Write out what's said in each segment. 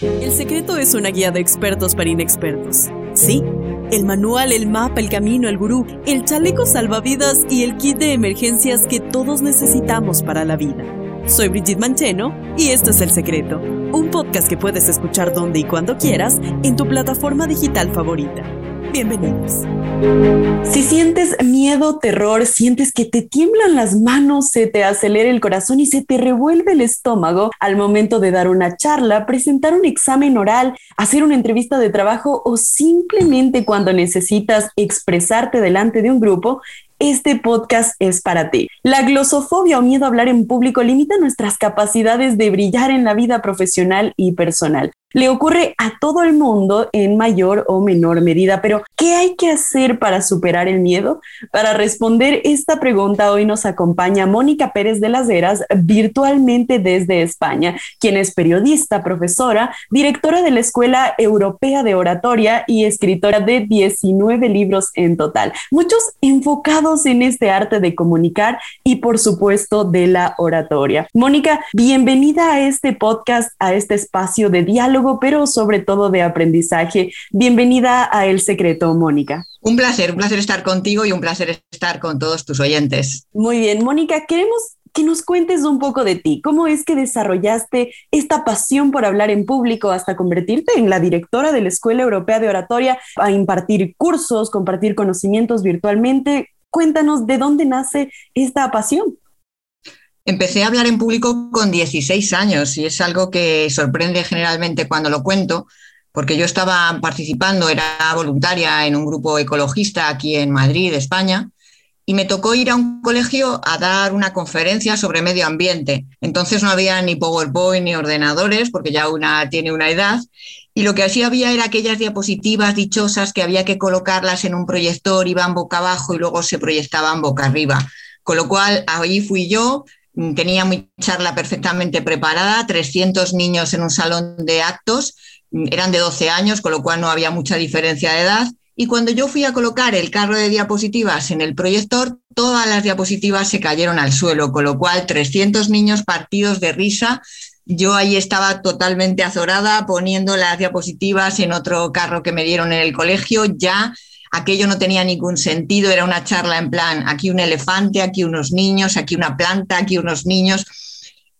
El secreto es una guía de expertos para inexpertos. Sí, el manual, el mapa, el camino, el gurú, el chaleco salvavidas y el kit de emergencias que todos necesitamos para la vida. Soy Brigitte Mancheno y esto es El Secreto, un podcast que puedes escuchar donde y cuando quieras en tu plataforma digital favorita. Bienvenidos. Si sientes miedo, terror, sientes que te tiemblan las manos, se te acelera el corazón y se te revuelve el estómago al momento de dar una charla, presentar un examen oral, hacer una entrevista de trabajo o simplemente cuando necesitas expresarte delante de un grupo, este podcast es para ti. La glosofobia o miedo a hablar en público limita nuestras capacidades de brillar en la vida profesional y personal. Le ocurre a todo el mundo en mayor o menor medida, pero ¿qué hay que hacer para superar el miedo? Para responder esta pregunta hoy nos acompaña Mónica Pérez de las Heras virtualmente desde España, quien es periodista, profesora, directora de la Escuela Europea de Oratoria y escritora de 19 libros en total, muchos enfocados en este arte de comunicar y por supuesto de la oratoria. Mónica, bienvenida a este podcast, a este espacio de diálogo pero sobre todo de aprendizaje. Bienvenida a El Secreto, Mónica. Un placer, un placer estar contigo y un placer estar con todos tus oyentes. Muy bien, Mónica, queremos que nos cuentes un poco de ti. ¿Cómo es que desarrollaste esta pasión por hablar en público hasta convertirte en la directora de la Escuela Europea de Oratoria a impartir cursos, compartir conocimientos virtualmente? Cuéntanos de dónde nace esta pasión. Empecé a hablar en público con 16 años y es algo que sorprende generalmente cuando lo cuento, porque yo estaba participando, era voluntaria en un grupo ecologista aquí en Madrid, España, y me tocó ir a un colegio a dar una conferencia sobre medio ambiente. Entonces no había ni PowerPoint ni ordenadores, porque ya una tiene una edad, y lo que así había era aquellas diapositivas dichosas que había que colocarlas en un proyector, iban boca abajo y luego se proyectaban boca arriba. Con lo cual, ahí fui yo, tenía mi charla perfectamente preparada, 300 niños en un salón de actos, mm, eran de 12 años, con lo cual no había mucha diferencia de edad. Y cuando yo fui a colocar el carro de diapositivas en el proyector, todas las diapositivas se cayeron al suelo, con lo cual 300 niños partidos de risa. Yo ahí estaba totalmente azorada poniendo las diapositivas en otro carro que me dieron en el colegio, ya aquello no tenía ningún sentido, era una charla en plan, aquí un elefante, aquí unos niños, aquí una planta, aquí unos niños.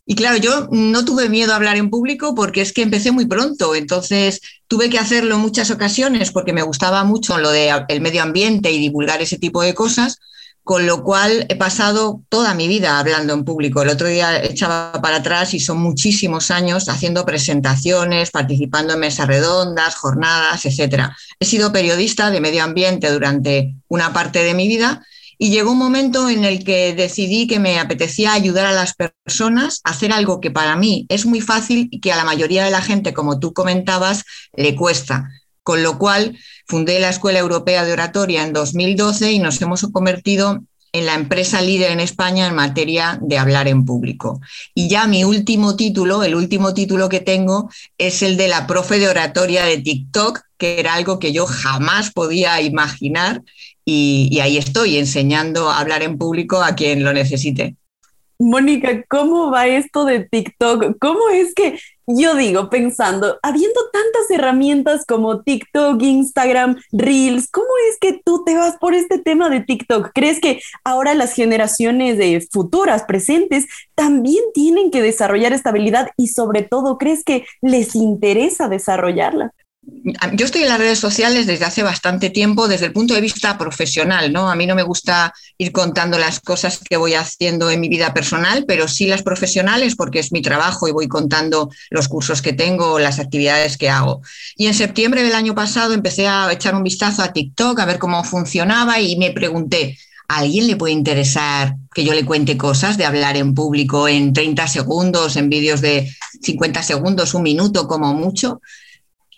Y claro, yo no tuve miedo a hablar en público porque es que empecé muy pronto, entonces tuve que hacerlo en muchas ocasiones porque me gustaba mucho lo del medio ambiente y divulgar ese tipo de cosas, con lo cual he pasado toda mi vida hablando en público. El otro día echaba para atrás y son muchísimos años haciendo presentaciones, participando en mesas redondas, jornadas, etc. He sido periodista de medio ambiente durante una parte de mi vida y llegó un momento en el que decidí que me apetecía ayudar a las personas a hacer algo que para mí es muy fácil y que a la mayoría de la gente, como tú comentabas, le cuesta. Con lo cual Fundé la Escuela Europea de Oratoria en 2012 y nos hemos convertido en la empresa líder en España en materia de hablar en público. Y ya mi último título, el último título que tengo, es el de la profe de oratoria de TikTok, que era algo que yo jamás podía imaginar. Y, y ahí estoy enseñando a hablar en público a quien lo necesite. Mónica, ¿cómo va esto de TikTok? ¿Cómo es que yo digo, pensando, habiendo tantas herramientas como TikTok, Instagram, Reels, ¿cómo es que tú te vas por este tema de TikTok? ¿Crees que ahora las generaciones de futuras, presentes, también tienen que desarrollar esta habilidad y sobre todo, ¿crees que les interesa desarrollarla? Yo estoy en las redes sociales desde hace bastante tiempo desde el punto de vista profesional, ¿no? A mí no me gusta ir contando las cosas que voy haciendo en mi vida personal, pero sí las profesionales porque es mi trabajo y voy contando los cursos que tengo, las actividades que hago. Y en septiembre del año pasado empecé a echar un vistazo a TikTok a ver cómo funcionaba y me pregunté, ¿a alguien le puede interesar que yo le cuente cosas de hablar en público en 30 segundos, en vídeos de 50 segundos, un minuto como mucho?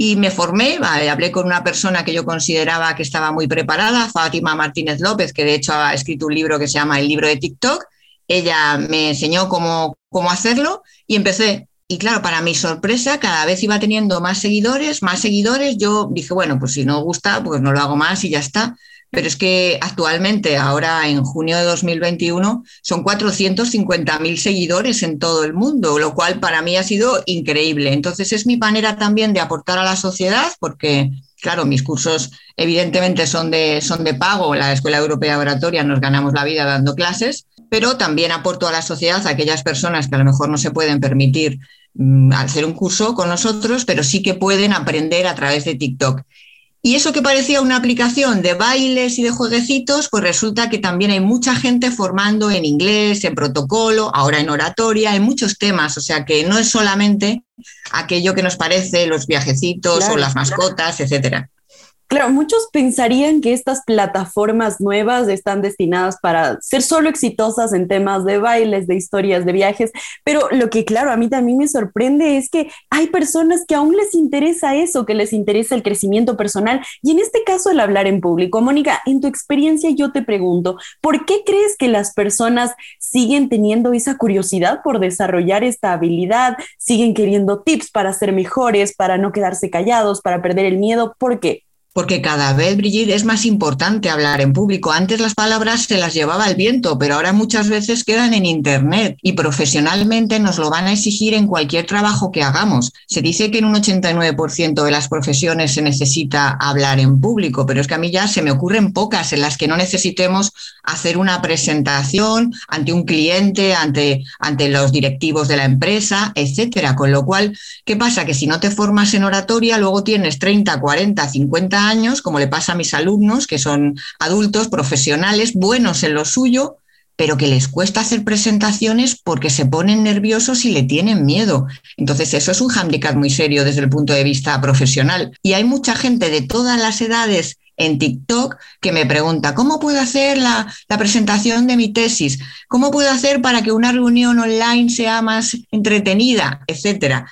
Y me formé, hablé con una persona que yo consideraba que estaba muy preparada, Fátima Martínez López, que de hecho ha escrito un libro que se llama El libro de TikTok. Ella me enseñó cómo, cómo hacerlo y empecé. Y claro, para mi sorpresa, cada vez iba teniendo más seguidores, más seguidores. Yo dije, bueno, pues si no gusta, pues no lo hago más y ya está. Pero es que actualmente, ahora en junio de 2021, son 450.000 seguidores en todo el mundo, lo cual para mí ha sido increíble. Entonces es mi manera también de aportar a la sociedad, porque, claro, mis cursos evidentemente son de, son de pago. La Escuela Europea Oratoria nos ganamos la vida dando clases, pero también aporto a la sociedad a aquellas personas que a lo mejor no se pueden permitir mm, hacer un curso con nosotros, pero sí que pueden aprender a través de TikTok. Y eso que parecía una aplicación de bailes y de jueguecitos, pues resulta que también hay mucha gente formando en inglés, en protocolo, ahora en oratoria, en muchos temas. O sea que no es solamente aquello que nos parece los viajecitos o las mascotas, etcétera. Claro, muchos pensarían que estas plataformas nuevas están destinadas para ser solo exitosas en temas de bailes, de historias, de viajes, pero lo que claro, a mí también me sorprende es que hay personas que aún les interesa eso, que les interesa el crecimiento personal y en este caso el hablar en público. Mónica, en tu experiencia yo te pregunto, ¿por qué crees que las personas siguen teniendo esa curiosidad por desarrollar esta habilidad? ¿Siguen queriendo tips para ser mejores, para no quedarse callados, para perder el miedo? ¿Por qué? Porque cada vez, Brigitte, es más importante hablar en público. Antes las palabras se las llevaba el viento, pero ahora muchas veces quedan en Internet y profesionalmente nos lo van a exigir en cualquier trabajo que hagamos. Se dice que en un 89% de las profesiones se necesita hablar en público, pero es que a mí ya se me ocurren pocas en las que no necesitemos hacer una presentación ante un cliente, ante, ante los directivos de la empresa, etcétera. Con lo cual, ¿qué pasa? Que si no te formas en oratoria, luego tienes 30, 40, 50 años, como le pasa a mis alumnos, que son adultos, profesionales, buenos en lo suyo, pero que les cuesta hacer presentaciones porque se ponen nerviosos y le tienen miedo. Entonces, eso es un handicap muy serio desde el punto de vista profesional. Y hay mucha gente de todas las edades en TikTok que me pregunta, ¿cómo puedo hacer la, la, presentación de mi tesis? ¿Cómo puedo hacer para que una reunión online sea más entretenida? Etcétera.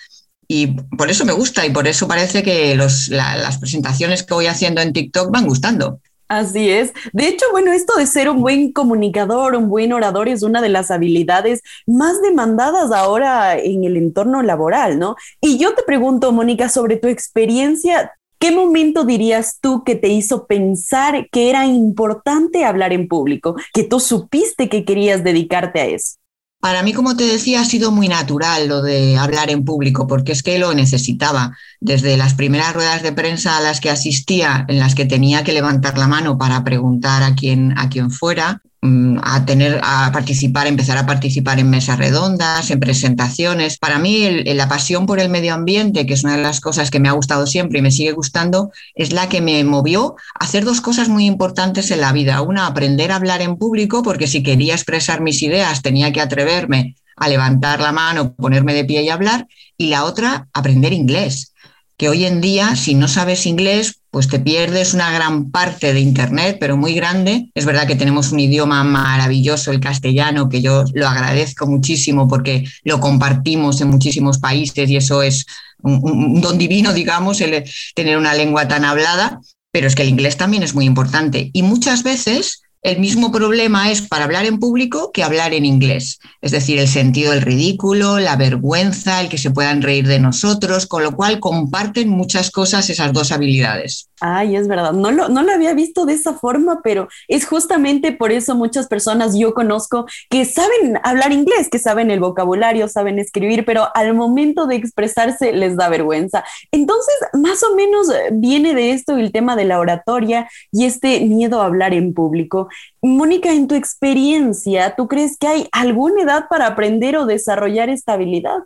Y por eso me gusta y por eso parece que las presentaciones que voy haciendo en TikTok van gustando. Así es. De hecho, bueno, esto de ser un buen comunicador, un buen orador es una de las habilidades más demandadas ahora en el entorno laboral, ¿no? Y yo te pregunto, Mónica, sobre tu experiencia, ¿qué momento dirías tú que te hizo pensar que era importante hablar en público, que tú supiste que querías dedicarte a eso? Para mí, como te decía, ha sido muy natural lo de hablar en público, porque es que lo necesitaba. Desde las primeras ruedas de prensa a las que asistía, en las que tenía que levantar la mano para preguntar a quien, a quien fuera, a tener a participar, empezar a participar en mesas redondas, en presentaciones. Para mí la pasión por el medio ambiente, que es una de las cosas que me ha gustado siempre y me sigue gustando, es la que me movió a hacer dos cosas muy importantes en la vida. Una, aprender a hablar en público, porque si quería expresar mis ideas tenía que atreverme a levantar la mano, ponerme de pie y hablar. Y la otra, aprender inglés que hoy en día, si no sabes inglés, pues te pierdes una gran parte de Internet, pero muy grande. Es verdad que tenemos un idioma maravilloso, el castellano, que yo lo agradezco muchísimo porque lo compartimos en muchísimos países y eso es un, don divino, digamos, el tener una lengua tan hablada. Pero es que el inglés también es muy importante. Y muchas veces el mismo problema es para hablar en público que hablar en inglés. Es decir, el sentido del ridículo, la vergüenza, el que se puedan reír de nosotros, con lo cual comparten muchas cosas esas dos habilidades. Ay, es verdad, no lo, no lo había visto de esa forma, pero es justamente por eso muchas personas yo conozco que saben hablar inglés, que saben el vocabulario, saben escribir, pero al momento de expresarse les da vergüenza. Entonces, más o menos eh, viene de esto el tema de la oratoria y este miedo a hablar en público. Mónica, en tu experiencia, ¿tú crees que hay alguna edad para aprender o desarrollar esta habilidad?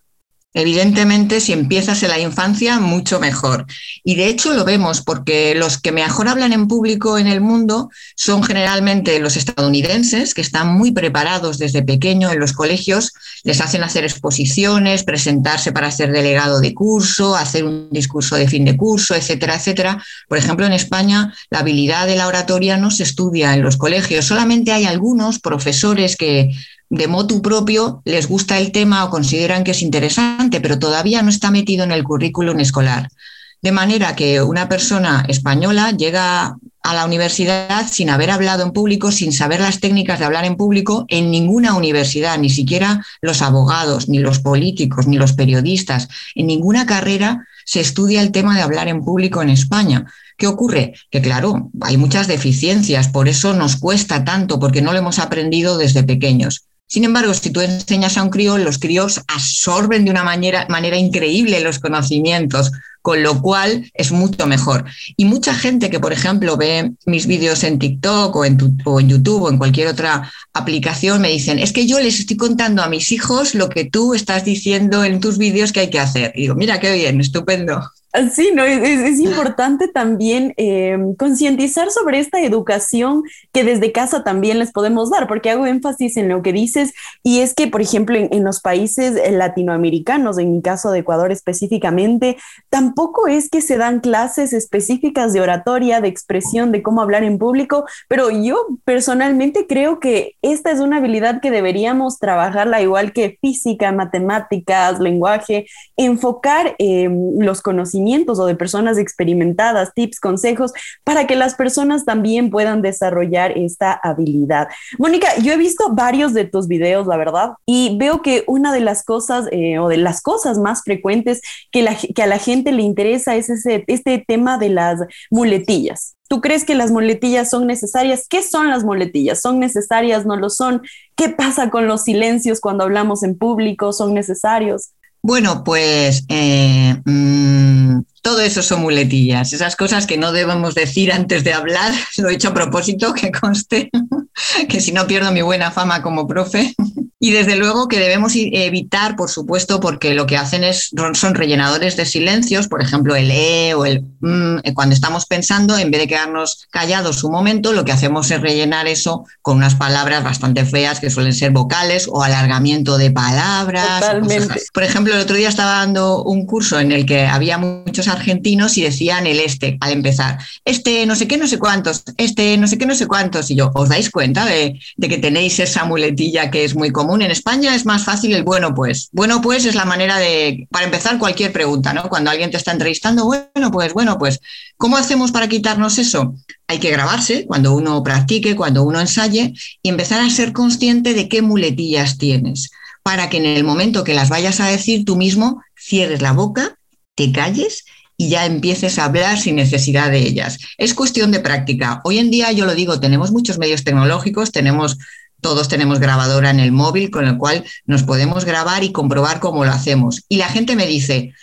Evidentemente, si empiezas en la infancia, mucho mejor. Y de hecho lo vemos porque los que mejor hablan en público en el mundo son generalmente los estadounidenses, que están muy preparados desde pequeño en los colegios, les hacen hacer exposiciones, presentarse para ser delegado de curso, hacer un discurso de fin de curso, etcétera, etcétera. Por ejemplo, en España la habilidad de la oratoria no se estudia en los colegios, solamente hay algunos profesores que de motu propio les gusta el tema o consideran que es interesante, pero todavía no está metido en el currículum escolar. De manera que una persona española llega a la universidad sin haber hablado en público, sin saber las técnicas de hablar en público en ninguna universidad, ni siquiera los abogados, ni los políticos, ni los periodistas. En ninguna carrera se estudia el tema de hablar en público en España ¿Qué ocurre? Que claro, hay muchas deficiencias, por eso nos cuesta tanto, porque no lo hemos aprendido desde pequeños. Sin embargo, si tú enseñas a un crío, los críos absorben de una manera, manera increíble los conocimientos, con lo cual es mucho mejor. Y mucha gente que, por ejemplo, ve mis vídeos en TikTok o en, o en, YouTube o en cualquier otra aplicación, me dicen, es que yo les estoy contando a mis hijos lo que tú estás diciendo en tus vídeos que hay que hacer. Y digo, mira, qué bien, estupendo. Sí, no, es, importante también eh, concientizar sobre esta educación que desde casa también les podemos dar, porque hago énfasis en lo que dices, y es que, por ejemplo, en, los países latinoamericanos, en mi caso de Ecuador específicamente, tampoco es que se dan clases específicas de oratoria, de expresión, de cómo hablar en público, pero yo personalmente creo que esta es una habilidad que deberíamos trabajarla igual que física, matemáticas, lenguaje, enfocar eh, los conocimientos o de personas experimentadas, tips, consejos, para que las personas también puedan desarrollar esta habilidad. Mónica, yo he visto varios de tus videos, la verdad, y veo que una de las cosas eh, o de las cosas más frecuentes que, que a la gente le interesa es ese, este tema de las muletillas. ¿Tú crees que las muletillas son necesarias? ¿Qué son las muletillas? ¿Son necesarias? ¿No lo son? ¿Qué pasa con los silencios cuando hablamos en público? ¿Son necesarios? Bueno, pues eh, mm, todo eso son muletillas, esas cosas que no debemos decir antes de hablar, lo he hecho a propósito, que conste, que si no pierdo mi buena fama como profe. Y desde luego que debemos evitar, por supuesto, porque lo que hacen es, son rellenadores de silencios, por ejemplo, el E o el mm, cuando estamos pensando, en vez de quedarnos callados un momento, lo que hacemos es rellenar eso con unas palabras bastante feas que suelen ser vocales o alargamiento de palabras. Totalmente. Por ejemplo, el otro día estaba dando un curso en el que había muchos argentinos y decían el este al empezar. Este no sé qué, no sé cuántos, este no sé qué, no sé cuántos. Y yo, ¿os dais cuenta de, de que tenéis esa muletilla que es muy En España es más fácil el bueno pues. Bueno pues es la manera de, para empezar cualquier pregunta, ¿no? Cuando alguien te está entrevistando, bueno pues, bueno pues, ¿cómo hacemos para quitarnos eso? Hay que grabarse cuando uno practique, cuando uno ensaye y empezar a ser consciente de qué muletillas tienes, para que en el momento que las vayas a decir tú mismo, cierres la boca, te calles y ya empieces a hablar sin necesidad de ellas. Es cuestión de práctica. Hoy en día, yo lo digo, tenemos muchos medios tecnológicos, tenemos todos tenemos grabadora en el móvil, con el cual nos podemos grabar y comprobar cómo lo hacemos. Y la gente me dice,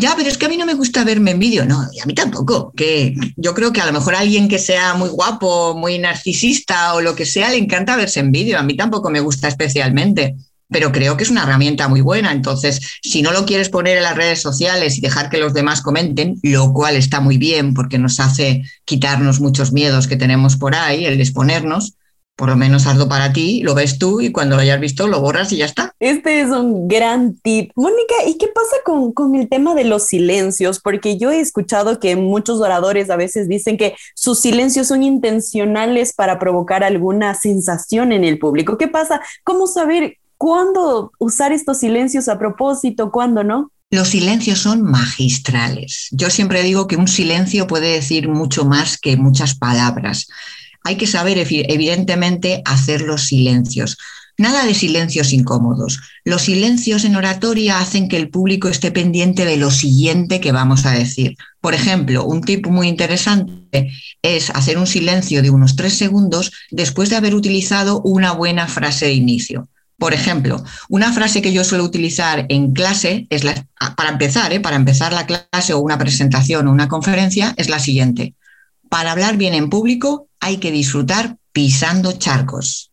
ya, pero es que a mí no me gusta verme en vídeo. No, y a mí tampoco. Que yo creo que a lo mejor a alguien que sea muy guapo, muy narcisista o lo que sea, le encanta verse en vídeo. A mí tampoco me gusta especialmente. Pero creo que es una herramienta muy buena. Entonces, si no lo quieres poner en las redes sociales y dejar que los demás comenten, lo cual está muy bien porque nos hace quitarnos muchos miedos que tenemos por ahí, el exponernos, por lo menos hazlo para ti, lo ves tú y cuando lo hayas visto lo borras y ya está. Este es un gran tip. Mónica, ¿y qué pasa con, con, el tema de los silencios? Porque yo he escuchado que muchos oradores a veces dicen que sus silencios son intencionales para provocar alguna sensación en el público. ¿Qué pasa? ¿Cómo saber cuándo usar estos silencios a propósito, cuándo no? Los silencios son magistrales. Yo siempre digo que un silencio puede decir mucho más que muchas palabras hay que saber, evidentemente, hacer los silencios. Nada de silencios incómodos. Los silencios en oratoria hacen que el público esté pendiente de lo siguiente que vamos a decir. Por ejemplo, un tip muy interesante es hacer un silencio de unos tres segundos después de haber utilizado una buena frase de inicio. Por ejemplo, una frase que yo suelo utilizar en clase es la, para empezar, ¿eh? para empezar la clase o una presentación o una conferencia es la siguiente. Para hablar bien en público hay que disfrutar pisando charcos.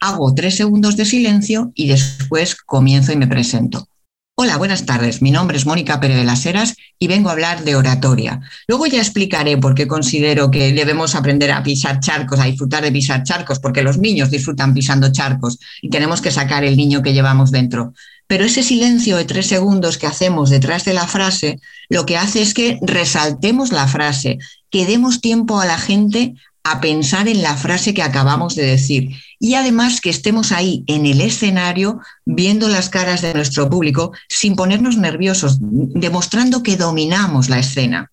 Hago tres segundos de silencio y después comienzo y me presento. Hola, buenas tardes. Mi nombre es Mónica Pérez de las Heras y vengo a hablar de oratoria. Luego ya explicaré por qué considero que debemos aprender a pisar charcos, a disfrutar de pisar charcos, porque los niños disfrutan pisando charcos y tenemos que sacar el niño que llevamos dentro. Pero ese silencio de tres segundos que hacemos detrás de la frase, lo que hace es que resaltemos la frase, que demos tiempo a la gente a pensar en la frase que acabamos de decir y además que estemos ahí en el escenario viendo las caras de nuestro público sin ponernos nerviosos, demostrando que dominamos la escena.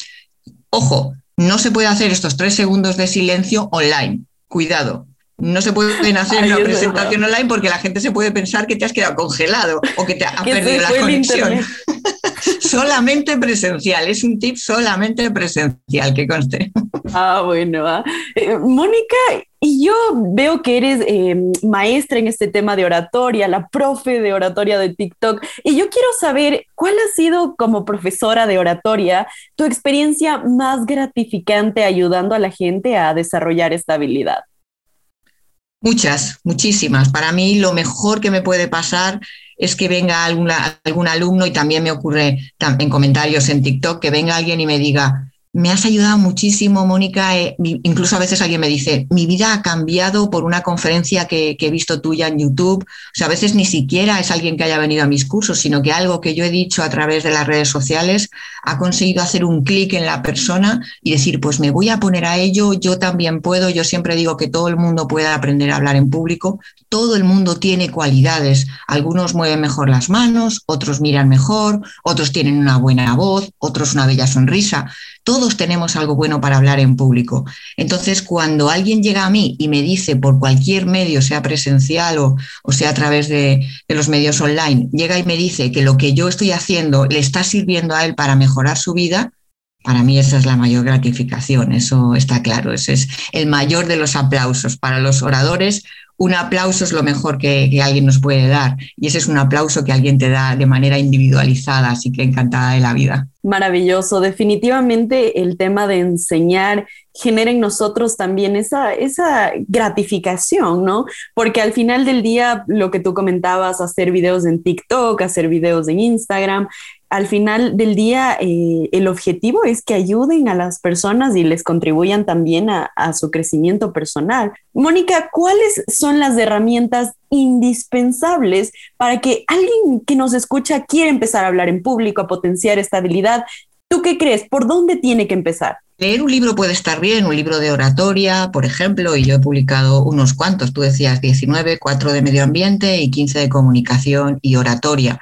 Ojo, no se puede hacer estos tres segundos de silencio online. Cuidado, no se pueden hacer una presentación online porque la gente se puede pensar que te has quedado congelado o que te ha perdido la conexión. solamente presencial, es un tip solamente presencial, que conste. Ah, bueno. Ah. Eh, Mónica, y yo veo que eres eh, maestra en este tema de oratoria, la profe de oratoria de TikTok, y yo quiero saber cuál ha sido como profesora de oratoria tu experiencia más gratificante ayudando a la gente a desarrollar esta habilidad. Muchas, muchísimas. Para mí lo mejor que me puede pasar es que venga algún alumno y también me ocurre en comentarios en TikTok que venga alguien y me diga, me has ayudado muchísimo, Mónica. Eh, incluso a veces alguien me dice, mi vida ha cambiado por una conferencia que, he visto tuya en YouTube. O sea, a veces ni siquiera es alguien que haya venido a mis cursos, sino que algo que yo he dicho a través de las redes sociales ha conseguido hacer un clic en la persona y decir, pues me voy a poner a ello, yo también puedo. Yo siempre digo que todo el mundo puede aprender a hablar en público. Todo el mundo tiene cualidades. Algunos mueven mejor las manos, otros miran mejor, otros tienen una buena voz, otros una bella sonrisa todos tenemos algo bueno para hablar en público. Entonces, cuando alguien llega a mí y me dice por cualquier medio, sea presencial o, sea a través de, de, los medios online, llega y me dice que lo que yo estoy haciendo le está sirviendo a él para mejorar su vida, para mí esa es la mayor gratificación, eso está claro, ese es el mayor de los aplausos para los oradores un aplauso es lo mejor que, alguien nos puede dar y ese es un aplauso que alguien te da de manera individualizada, así que encantada de la vida. Maravilloso, definitivamente el tema de enseñar genera en nosotros también esa, esa gratificación, ¿no? Porque al final del día, lo que tú comentabas, hacer videos en TikTok, hacer videos en Instagram, al final del día eh, el objetivo es que ayuden a las personas y les contribuyan también a, su crecimiento personal. Mónica, ¿cuáles son las herramientas indispensables para que alguien que nos escucha quiera empezar a hablar en público, a potenciar esta habilidad? ¿Tú qué crees? ¿Por dónde tiene que empezar? Leer un libro puede estar bien, un libro de oratoria, por ejemplo, y yo he publicado unos cuantos, tú decías 19, 4 de medio ambiente y 15 de comunicación y oratoria.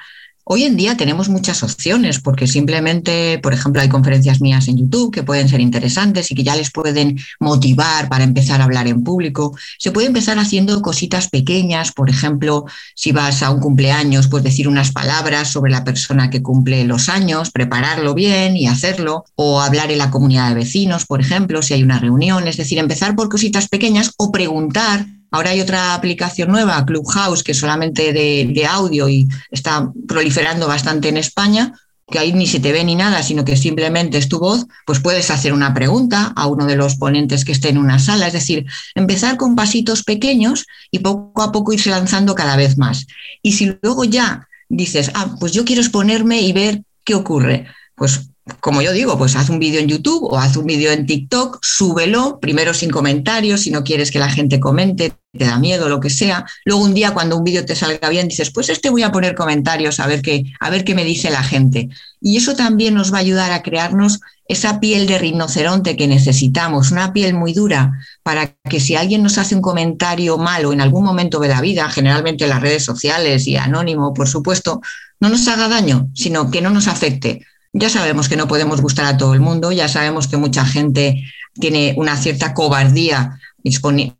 Hoy en día tenemos muchas opciones porque simplemente, por ejemplo, hay conferencias mías en YouTube que pueden ser interesantes y que ya les pueden motivar para empezar a hablar en público. Se puede empezar haciendo cositas pequeñas, por ejemplo, si vas a un cumpleaños, pues decir unas palabras sobre la persona que cumple los años, prepararlo bien y hacerlo, o hablar en la comunidad de vecinos, por ejemplo, si hay una reunión, es decir, empezar por cositas pequeñas o preguntar Ahora hay otra aplicación nueva, Clubhouse, que es solamente de, audio y está proliferando bastante en España, que ahí ni se te ve ni nada, sino que simplemente es tu voz, pues puedes hacer una pregunta a uno de los ponentes que esté en una sala. Es decir, empezar con pasitos pequeños y poco a poco irse lanzando cada vez más. Y si luego ya dices, ah, pues yo quiero exponerme y ver qué ocurre, pues como yo digo, pues haz un vídeo en YouTube o haz un vídeo en TikTok, súbelo, primero sin comentarios, si no quieres que la gente comente, te da miedo, lo que sea. Luego un día cuando un vídeo te salga bien, dices, pues este voy a poner comentarios a ver qué, a ver qué me dice la gente. Y eso también nos va a ayudar a crearnos esa piel de rinoceronte que necesitamos, una piel muy dura, para que si alguien nos hace un comentario malo en algún momento de la vida, generalmente en las redes sociales y anónimo, por supuesto, no nos haga daño, sino que no nos afecte ya sabemos que no podemos gustar a todo el mundo, ya sabemos que mucha gente tiene una cierta cobardía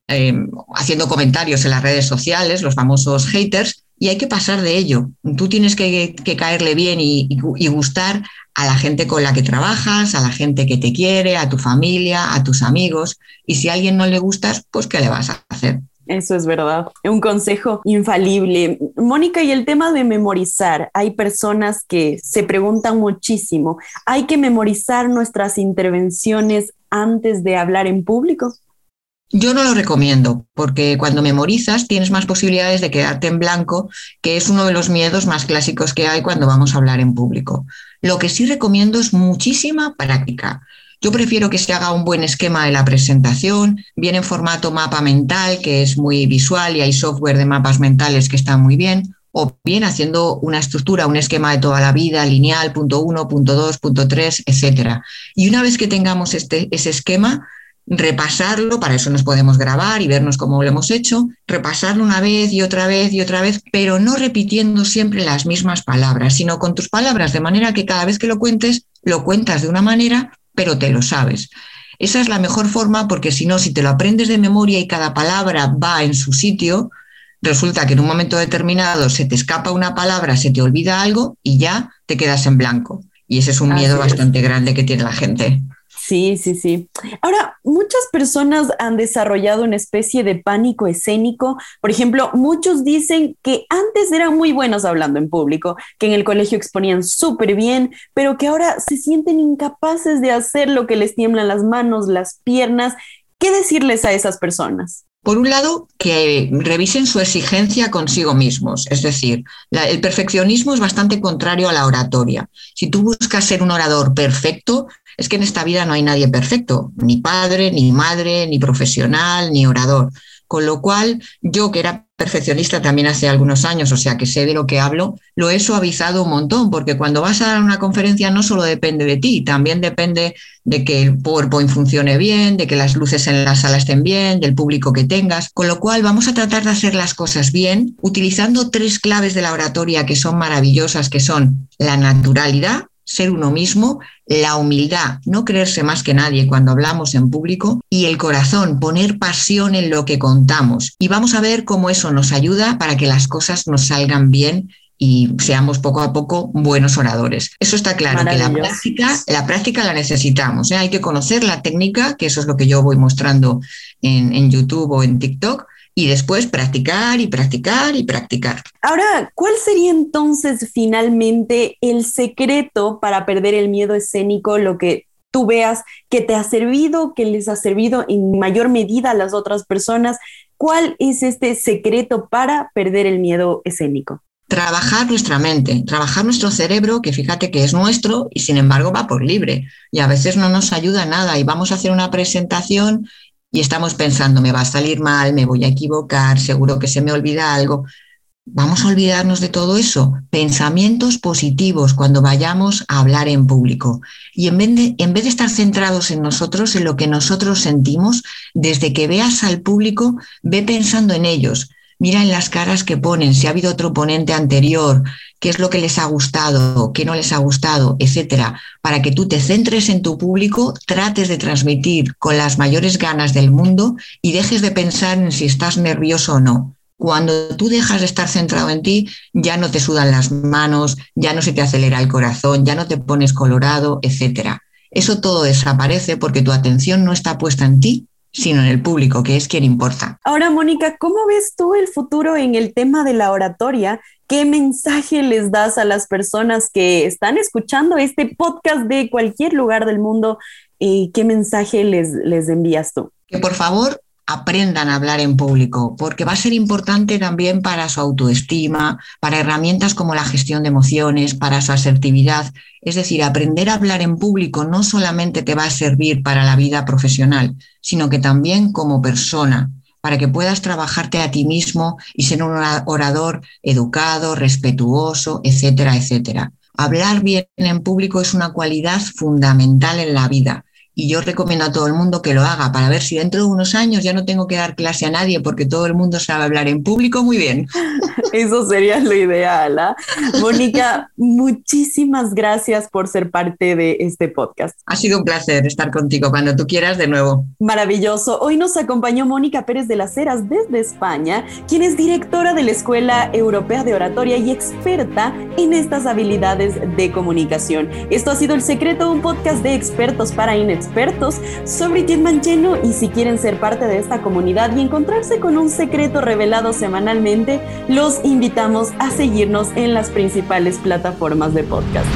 eh, haciendo comentarios en las redes sociales, los famosos haters, y hay que pasar de ello. Tú tienes que, caerle bien y, gustar a la gente con la que trabajas, a la gente que te quiere, a tu familia, a tus amigos, y si a alguien no le gustas, pues ¿qué le vas a hacer? Eso es verdad. Un consejo infalible. Mónica, y el tema de memorizar. Hay personas que se preguntan muchísimo, ¿hay que memorizar nuestras intervenciones antes de hablar en público? Yo no lo recomiendo, porque cuando memorizas tienes más posibilidades de quedarte en blanco, que es uno de los miedos más clásicos que hay cuando vamos a hablar en público. Lo que sí recomiendo es muchísima práctica. Yo prefiero que se haga un buen esquema de la presentación, bien en formato mapa mental, que es muy visual y hay software de mapas mentales que está muy bien, o bien haciendo una estructura, un esquema de toda la vida, lineal, punto uno, punto dos, punto tres, etc. Y una vez que tengamos este, ese esquema, repasarlo, para eso nos podemos grabar y vernos cómo lo hemos hecho, repasarlo una vez y otra vez y otra vez, pero no repitiendo siempre las mismas palabras, sino con tus palabras, de manera que cada vez que lo cuentes, lo cuentas de una manera pero te lo sabes. Esa es la mejor forma porque si no, si te lo aprendes de memoria y cada palabra va en su sitio, resulta que en un momento determinado se te escapa una palabra, se te olvida algo y ya te quedas en blanco. Y ese es un miedo bastante grande que tiene la gente. Sí, sí, sí. Ahora, muchas personas han desarrollado una especie de pánico escénico. Por ejemplo, muchos dicen que antes eran muy buenos hablando en público, que en el colegio exponían súper bien, pero que ahora se sienten incapaces de hacer lo que les tiemblan las manos, las piernas. ¿Qué decirles a esas personas? Por un lado, que revisen su exigencia consigo mismos, es decir, el perfeccionismo es bastante contrario a la oratoria. Si tú buscas ser un orador perfecto, es que en esta vida no hay nadie perfecto, ni padre, ni madre, ni profesional, ni orador. Con lo cual, yo que era perfeccionista también hace algunos años, o sea que sé de lo que hablo, lo he suavizado un montón, porque cuando vas a dar una conferencia no solo depende de ti, también depende de que el PowerPoint funcione bien, de que las luces en la sala estén bien, del público que tengas. Con lo cual, vamos a tratar de hacer las cosas bien, utilizando tres claves de la oratoria que son maravillosas, que son la naturalidad, ser uno mismo, la humildad, no creerse más que nadie cuando hablamos en público y el corazón, poner pasión en lo que contamos. Y vamos a ver cómo eso nos ayuda para que las cosas nos salgan bien y seamos poco a poco buenos oradores. Eso está claro, que la práctica, la práctica la necesitamos. ¿eh? Hay que conocer la técnica, que eso es lo que yo voy mostrando en, en YouTube o en TikTok, y después practicar y practicar y practicar. Ahora, ¿cuál sería entonces finalmente el secreto para perder el miedo escénico, lo que tú veas que te ha servido, que les ha servido en mayor medida a las otras personas? ¿Cuál es este secreto para perder el miedo escénico? trabajar nuestra mente, trabajar nuestro cerebro, que fíjate que es nuestro y sin embargo va por libre. Y a veces no nos ayuda nada y vamos a hacer una presentación y estamos pensando, me va a salir mal, me voy a equivocar, seguro que se me olvida algo. Vamos a olvidarnos de todo eso. Pensamientos positivos cuando vayamos a hablar en público. Y en vez, de, estar centrados en nosotros, en lo que nosotros sentimos, desde que veas al público, ve pensando en ellos. Mira en las caras que ponen, si ha habido otro ponente anterior, qué es lo que les ha gustado, qué no les ha gustado, etcétera, para que tú te centres en tu público, trates de transmitir con las mayores ganas del mundo y dejes de pensar en si estás nervioso o no. Cuando tú dejas de estar centrado en ti, ya no te sudan las manos, ya no se te acelera el corazón, ya no te pones colorado, etcétera. Eso todo desaparece porque tu atención no está puesta en ti, sino en el público, que es quien importa. Ahora, Mónica, ¿cómo ves tú el futuro en el tema de la oratoria? ¿Qué mensaje les das a las personas que están escuchando este podcast de cualquier lugar del mundo? ¿Y qué mensaje les, les envías tú? Que por favor aprendan a hablar en público, porque va a ser importante también para su autoestima, para herramientas como la gestión de emociones, para su asertividad. Es decir, aprender a hablar en público no solamente te va a servir para la vida profesional, sino que también como persona, para que puedas trabajarte a ti mismo y ser un orador educado, respetuoso, etcétera, etcétera. Hablar bien en público es una cualidad fundamental en la vida y yo recomiendo a todo el mundo que lo haga para ver si dentro de unos años ya no tengo que dar clase a nadie porque todo el mundo sabe hablar en público muy bien. Eso sería lo ideal. ¿ah? Mónica, muchísimas gracias por ser parte de este podcast. Ha sido un placer estar contigo cuando tú quieras de nuevo. Maravilloso. Hoy nos acompañó Mónica Pérez de las Heras desde España, quien es directora de la Escuela Europea de Oratoria y experta en estas habilidades de comunicación. Esto ha sido El Secreto, un podcast de expertos para inexpertos expertos sobre Jet Mancheno y si quieren ser parte de esta comunidad y encontrarse con un secreto revelado semanalmente, los invitamos a seguirnos en las principales plataformas de podcast.